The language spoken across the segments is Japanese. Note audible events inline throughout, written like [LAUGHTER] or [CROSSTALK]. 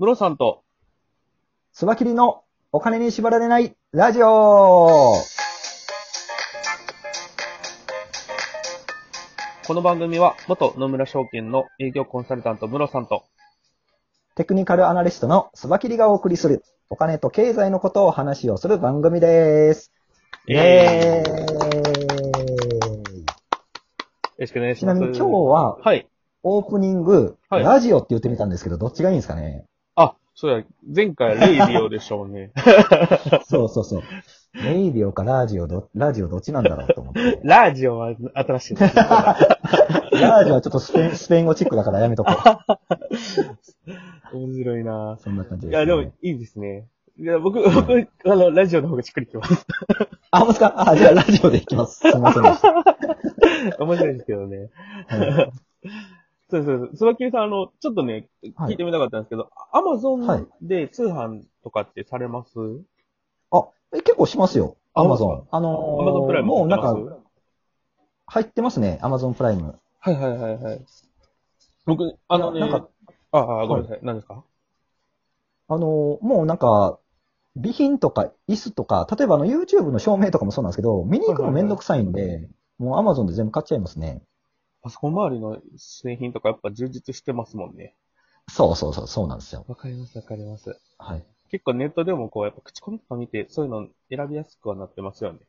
ムロさんと、スバキリのお金に縛られないラジオ。この番組は、元野村証券の営業コンサルタントムロさんと、テクニカルアナリストのスバキリがお送りするお金と経済のことを話をする番組です。イェーイ。よろしくお願いします。ちなみに今日ははい。オープニング、はい。ラジオって言ってみたんですけど、どっちがいいんですかね？あ、そうや、前回レイディオでしょうね。[LAUGHS] そうそうそう。レイディオかラジオど、ラジオどっちなんだろうと思って。[LAUGHS] ラジオは新しいです。ラジオはちょっとスペインスペイン語チックだからやめとこう。面白いなそんな感じいです、ね。や、でもいいですね。いや、僕、僕、あの、ラジオの方がしっくりきます。[LAUGHS] あ、ほんすかあ、じゃあラジオでいきます。すいませんでした。面白いですけどね。はいそうそうそう。スバキリさん、あの、ちょっとね、はい聞いてみたかったんですけど、アマゾはいンで通販とかってされます、あ、え結構しますよ。あアマゾン。あのーアマゾンプライムもうなんか、入ってます？ね。アマゾンプライム。はいはいはいはい。僕、あのね、いやなんかああ、ごめんなさい。何ですか？あのーもうなんか、備品とか椅子とか、例えばあの YouTube の照明とかもそうなんですけど、見に行くのめんどくさいんで、もうアマゾンで全部買っちゃいますね。パソコン周りの製品とかやっぱ充実してますもんね。そうそうそう、そうなんですよ。わかりますわかります。はい。結構ネットでもこう、やっぱ口コミとか見て、そういうの選びやすくはなってますよね。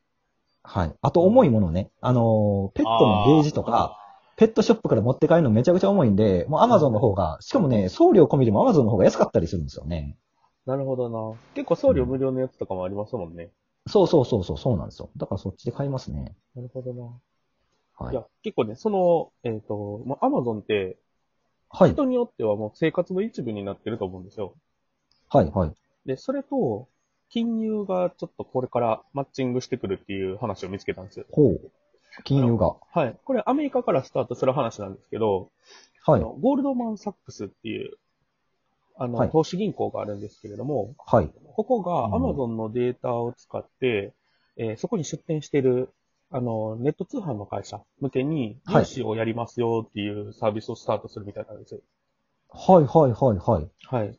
はい。あと重いものね。あのーペットのゲージとか、ペットショップから持って帰るのめちゃくちゃ重いんで、もうアマゾンの方が、しかもね、送料込みでもアマゾンの方が安かったりするんですよね。なるほどな。結構送料無料のやつとかもありますもんね。そうそうそうそう、そうなんですよ。だからそっちで買いますね。なるほどな。はいい。や、結構ね、その、えっ、と、まあ、アマゾンって、はい。人によってはもう生活の一部になってると思うんですよ。はい、はい。で、それと、金融がちょっとこれからマッチングしてくるっていう話を見つけたんですよ。ほう。金融が。はい。これアメリカからスタートする話なんですけど、はい。あのゴールドマン・サックスっていう、あの、はい投資銀行があるんですけれども、はい。ここがうんアマゾンのデータを使って、えーそこに出店している、あの、ネット通販の会社向けに、はい融資をやりますよっていうサービスをスタートするみたいなんですよ。はい、はい、はい、はい。はい。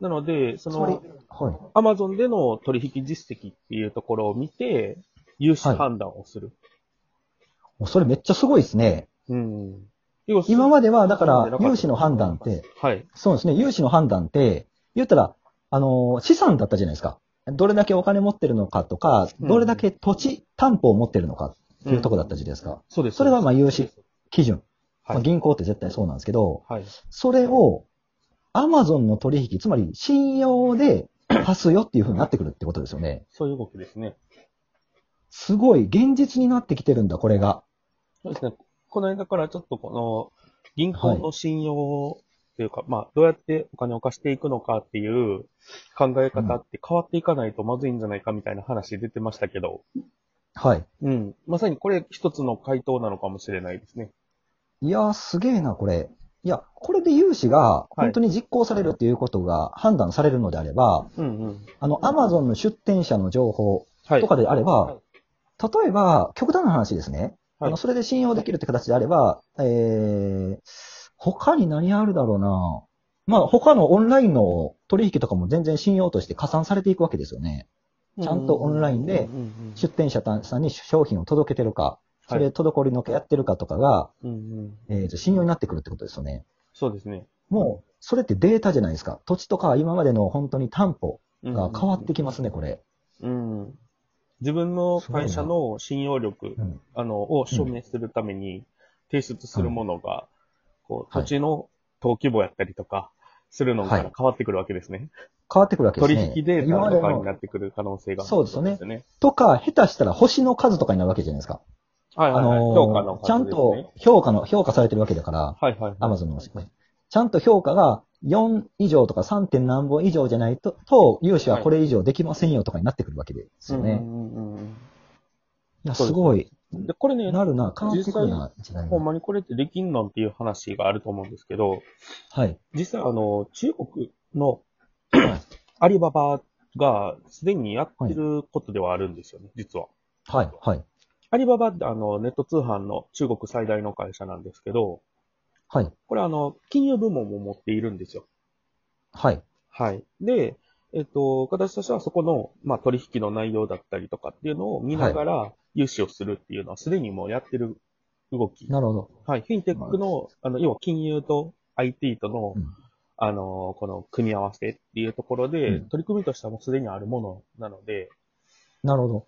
なので、その、、はい。アマゾンでの取引実績っていうところを見て、融資判断をする。それめっちゃすごいですね。うん。今までは、だから、融資の判断って、はい。そうですね、融資の判断って、言ったら、あのー資産だったじゃないですか。どれだけお金持ってるのかとか、うんどれだけ土地担保を持ってるのかっていうところだったじゃないですか。そうです。それはまあ融資基準。はいまあ、銀行って絶対そうなんですけど、はい。それを、アマゾンの取引、つまり信用で [CLEARS THROAT] 貸すよっていう風になってくるってことですよね。そういう動きですね。すごい、現実になってきてるんだ、これが。そうですね。この間からちょっとこの、銀行の信用っていうか、まあ、どうやってお金を貸していくのかっていう考え方って変わっていかないとまずいんじゃないかみたいな話出てましたけど、はい。うん。まさにこれ一つの回答なのかもしれないですね。いやー、すげえな、これ。いや、これで融資が本当に実行されるっていうことが判断されるのであれば、うんうん。あの、アマゾンの出店者の情報はい。とかであれば、はい例えば、極端な話ですね。はいあの、それで信用できるって形であれば、えー、他に何あるだろうな。まあ、他のオンラインの取引とかも全然信用として加算されていくわけですよね。ちゃんとオンラインで出店者さんに商品を届けてるか、それ滞りのけやってるかとかが。えーと信用になってくるってことですよね。そうですね。もう、それってデータじゃないですか。土地とか今までの本当に担保が変わってきますね、これ。うん。自分の会社の信用力、うん。あの、を証明するために提出するものが、こう、はい土地の登記簿やったりとか、するのかはいら変わってくるわけですね。変わってくるわけですね。取引データとかになってくる可能性があるそうですよね。とか、下手したら星の数とかになるわけじゃないですか。はいはいはい。あのー評価のねちゃんと評価の、評価されてるわけだから、はいはいはい。アマゾンの、ちゃんと評価が4以上とか 3. 点何本以上じゃないと、と、融資はこれ以上できませんよとかになってくるわけですよね。うんうんうんいや、すごい。うん。で、これね、なるな、変わってくるな、時代が。ほんまにこれってできんのっていう話があると思うんですけど、はい。実際あの、中国のアリババがすでにやってることではあるんですよね、実は。はい、はい。アリババってあの、ネット通販の中国最大の会社なんですけど、はい。これあの、金融部門も持っているんですよ。はい。はい。で、えっと、形としてはそこの、まあ、取引の内容だったりとかっていうのを見ながら、融資をするっていうのはすでにもうやってる動き。なるほど。はい。フィンテックの、あの、要は金融と IT との、うんあの、この組み合わせっていうところで、うん取り組みとしてはもうすでにあるものなので、なるほど。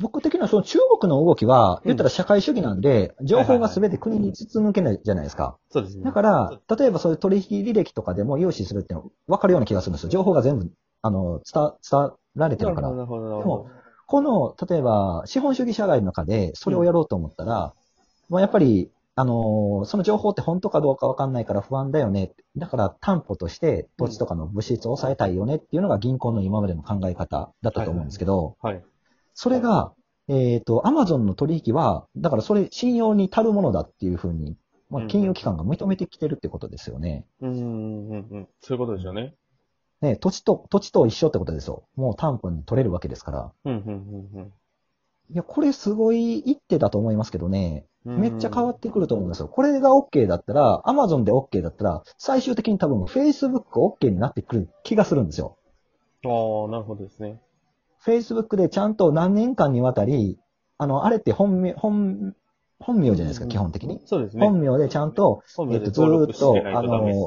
僕的にはその中国の動きは、言ったら社会主義なんで、情報が全て国に筒抜けないじゃないですか。そうですね。だから、例えばそういう取引履歴とかでも融資するっていうの分かるような気がするんですよ。情報が全部、あの、伝、伝られてるから。なるほど、なるほど。この、例えば、資本主義社会の中でそれをやろうと思ったら、まあやっぱり、あのーその情報って本当かどうかわかんないから不安だよね。だから担保として土地とかの物質を抑えたいよねっていうのが銀行の今までの考え方だったと思うんですけど、はい。それが、えっ、と、アマゾンの取引は、だからそれ信用に足るものだっていうふうに、まあ、うん金融機関が認めてきてるってことですよね。うん、うん、うんうん。そういうことですよね。ね、土地と、土地と一緒ってことですよ。もう担保に取れるわけですから。うん、うん、いや、これすごい一手だと思いますけどね。うん。めっちゃ変わってくると思うんですよ。これが OK だったら、Amazon で OK だったら、最終的に多分 Facebook OK になってくる気がするんですよ。ああ、なるほどですね。Facebook でちゃんと何年間にわたり、あの、あれって本名、本、本名じゃないですか、うん基本的に。そうですね。本名でちゃんとえっとずーっとあの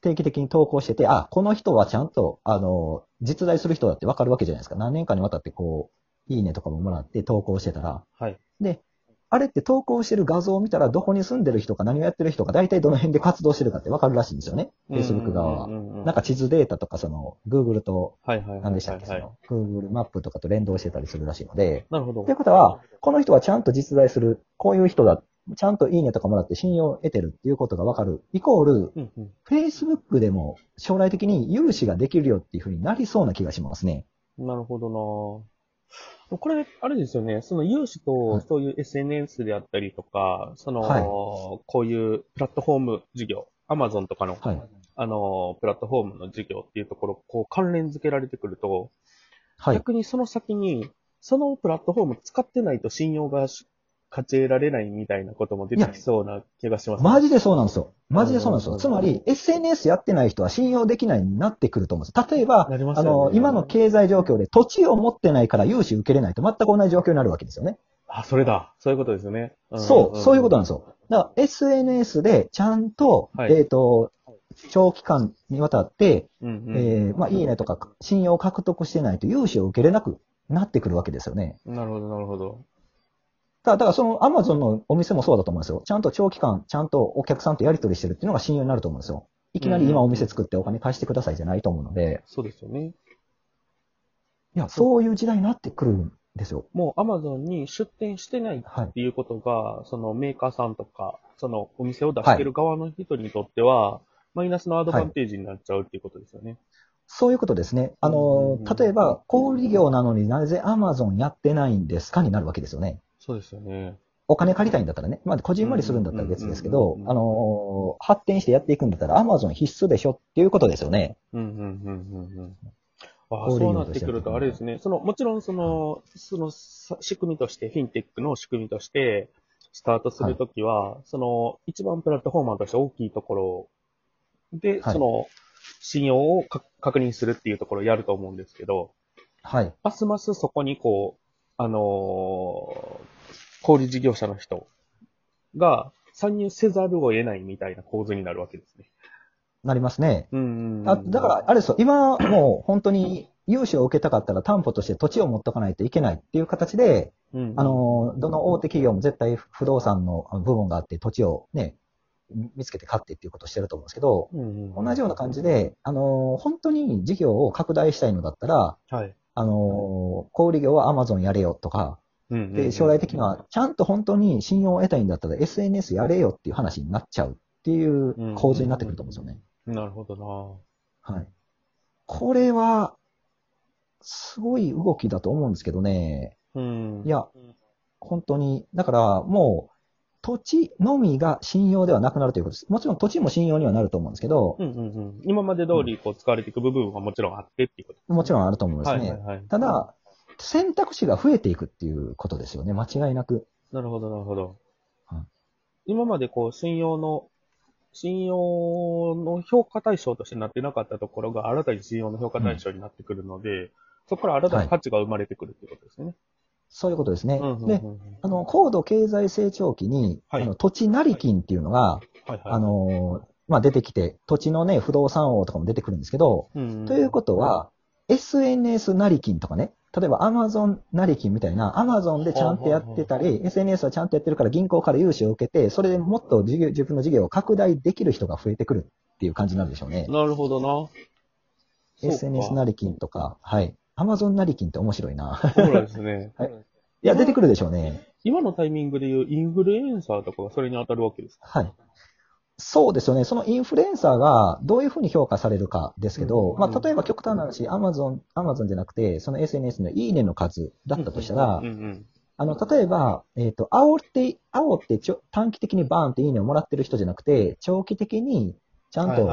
定期的に投稿してて、あ、この人はちゃんと、あの、実在する人だってわかるわけじゃないですか。何年間にわたってこう、いいねとかももらって投稿してたら。はい。で、あれって投稿してる画像を見たら、どこに住んでる人か何をやってる人か、大体どの辺で活動してるかってわかるらしいんですよね。Facebook 側はなんか地図データとか、その、Google と。何でしたっけ、そはいの、Google マップとかと連動してたりするらしいので、なるほど。ということは、この人はちゃんと実在する、こういう人だ、ちゃんといいねとかもらって信用を得てるっていうことがわかる。イコール、うんうん。Facebook でも将来的に融資ができるよっていうふうになりそうな気がしますね。なるほどなこれ、あれですよね。その融資はいとそういう SNS であったりとか、その、はいこういうプラットフォーム事業、Amazon とかの、はい。あの、プラットフォームの事業っていうところ、こう関連付けられてくると、はい。逆にその先に、そのプラットフォーム使ってないと信用がし勝ち得られないみたいなことも出てきそうな気がします。マジでそうなんですよ。マジでそうなんですよ。うんつまり、SNS やってない人は信用できないになってくると思うんです。例えば、ねあの、今の経済状況で土地を持ってないから融資受けれないと全く同じ状況になるわけですよね。あ、それだ。そういうことですよね。んそう、そういうことなんでですよ。だから、SNS でちゃんと、はいえっ、と、長期間にわたって、す。うんうんえーまあ、いいねとか、信用を獲得してないと融資を受けれなくなってくるわけですよね。なるほど、なるほど。だから、だからその Amazon のお店もそうだと思うんですよ。ちゃんと長期間、ちゃんとお客さんとやり取りしてるっていうのが信用になると思うんですよ。いきなり今お店作ってお金貸してくださいじゃないと思うので、そうですよね。いや、そういう時代になってくるんですよ。もう Amazon に出店してないっはい。ていうことが、そのメーカーさんとか、そのお店を出してる側の人にとっては、マイナスのアドバンテージになっちゃうっていうことですよね。そういうことですね。あのうん、例えば、小売業なのになぜ Amazon やってないんですかになるわけですよね。そうですよね。お金借りたいんだったらね。まあ、こじんまりするんだったら別ですけどあのー、発展してやっていくんだったら Amazon 必須でしょっていうことですよね。うん、うん、うん、うん、うん。ああ、そうなってくると、あれですね。その、もちろんその、そのさ仕組みとして、フィンテックの仕組みとして、スタートするときは、その、一番プラットフォーマーとして大きいところで、はいその、信用をか確認するっていうところをやると思うんですけど、はい。ますますそこにこう、あのー小売事業者の人が参入せざるを得ないみたいな構図になるわけですね。なりますね。うん。あだから、あれですよ、今もう本当に融資を受けたかったら担保として土地を持っとかないといけないっていう形で、うんうん、あの、どの大手企業も絶対不動産の部門があって土地をね、見つけて買ってっていうことをしてると思うんですけど、うんうん、同じような感じで、あの、本当に事業を拡大したいのだったら、はい。あの、小売業は Amazon やれよとか、うんうんうんで、将来的には、ちゃんと本当に信用を得たいんだったら SNS やれよっていう話になっちゃうっていう構図になってくると思うんですよね。なるほどなはい。これは、すごい動きだと思うんですけどね。うん。いや、本当に、だからもう、土地のみが信用ではなくなるということです。もちろん土地も信用にはなると思うんですけど、うんうんうん。今まで通りこう使われていく部分はもちろんあってっていうこともちろんあると思うんですね。はいはいはい。ただ、選択肢が増えていくっていうことですよね。間違いなく。なるほどなるほどはい。今までこう信用の信用の評価対象としてなってなかったところが新たに信用の評価対象になってくるので、そこから新たな価値が生まれてくるってことですね。そういうことですね。うんうんうんで、あの、高度経済成長期に、はいあの土地成金っていうのが、はいはい、あのーまあ、出てきて、土地のね、不動産王とかも出てくるんですけど、うんということは、SNS 成金とかね、例えば Amazon 成金みたいな、Amazon でちゃんとやってたり、SNS はちゃんとやってるから銀行から融資を受けて、それでもっと事業自分の事業を拡大できる人が増えてくるっていう感じなんでしょうね。なるほどな。SNS 成金とか、はい。Amazon 成金って面白いな。そうなんですね。[LAUGHS] はいいや、出てくるでしょうね。今のタイミングでいうインフルエンサーとかがそれに当たるわけですか？はい。そうですよね。そのインフルエンサーがどういうふうに評価されるかですけど、うんまあ、例えば極端な話、アマゾン、アマゾンじゃなくて、その SNS のいいねの数だったとしたらうん、うんあの、例えば、えっ、と、煽って、煽ってちょ短期的にバーンっていいねをもらってる人じゃなくて、長期的にちゃんと。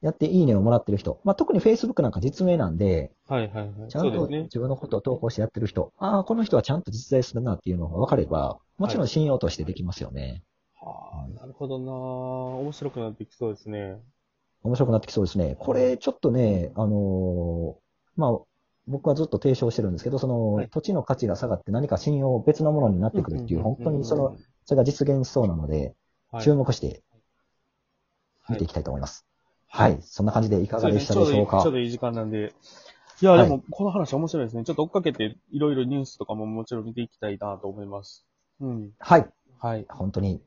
やっていいねをもらってる人。まあ、特に Facebook なんか実名なんで、はいはいはい。ちゃんと。自分のことを投稿してやってる人、ああ、この人はちゃんと実在するなっていうのが分かれば、もちろん信用としてできますよね。はあ、なるほどな面白くなってきそうですね。面白くなってきそうですね。これ、ちょっとね、あのーまあ、僕はずっと提唱してるんですけど、その、はい土地の価値が下がって何か信用別のものになってくるっていう、本当にその、、それが実現しそうなので、はい注目して見ていきたいと思います。はい。そんな感じでいかがでしたでしょうか？ちょうどいい時間なんで。いや、はいでも、この話面白いですね。ちょっと追っかけて、いろいろニュースとかももちろん見ていきたいなと思います。うん。はい。はい。本当に。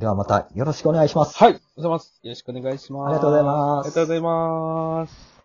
ではまたよろしくお願いします。はい。おはようございます。よろしくお願いします。ありがとうございますありがとうございます。